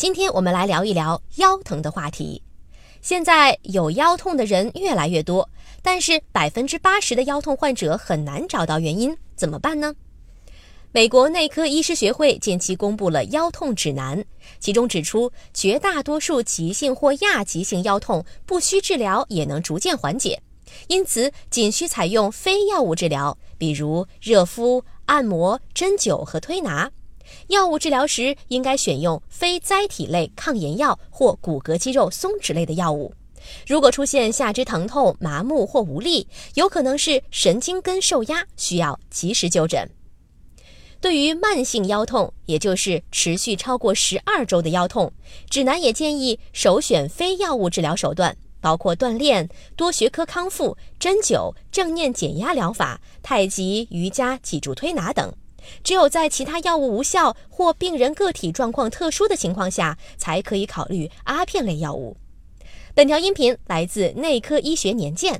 今天我们来聊一聊腰疼的话题。现在有腰痛的人越来越多，但是百分之八十的腰痛患者很难找到原因，怎么办呢？美国内科医师学会近期公布了腰痛指南，其中指出，绝大多数急性或亚急性腰痛不需治疗也能逐渐缓解，因此仅需采用非药物治疗，比如热敷、按摩、针灸和推拿。药物治疗时，应该选用非甾体类抗炎药或骨骼肌肉松弛类的药物。如果出现下肢疼痛、麻木或无力，有可能是神经根受压，需要及时就诊。对于慢性腰痛，也就是持续超过十二周的腰痛，指南也建议首选非药物治疗手段，包括锻炼、多学科康复、针灸、正念减压疗法、太极、瑜伽、脊柱推拿等。只有在其他药物无效或病人个体状况特殊的情况下，才可以考虑阿片类药物。本条音频来自《内科医学年鉴》，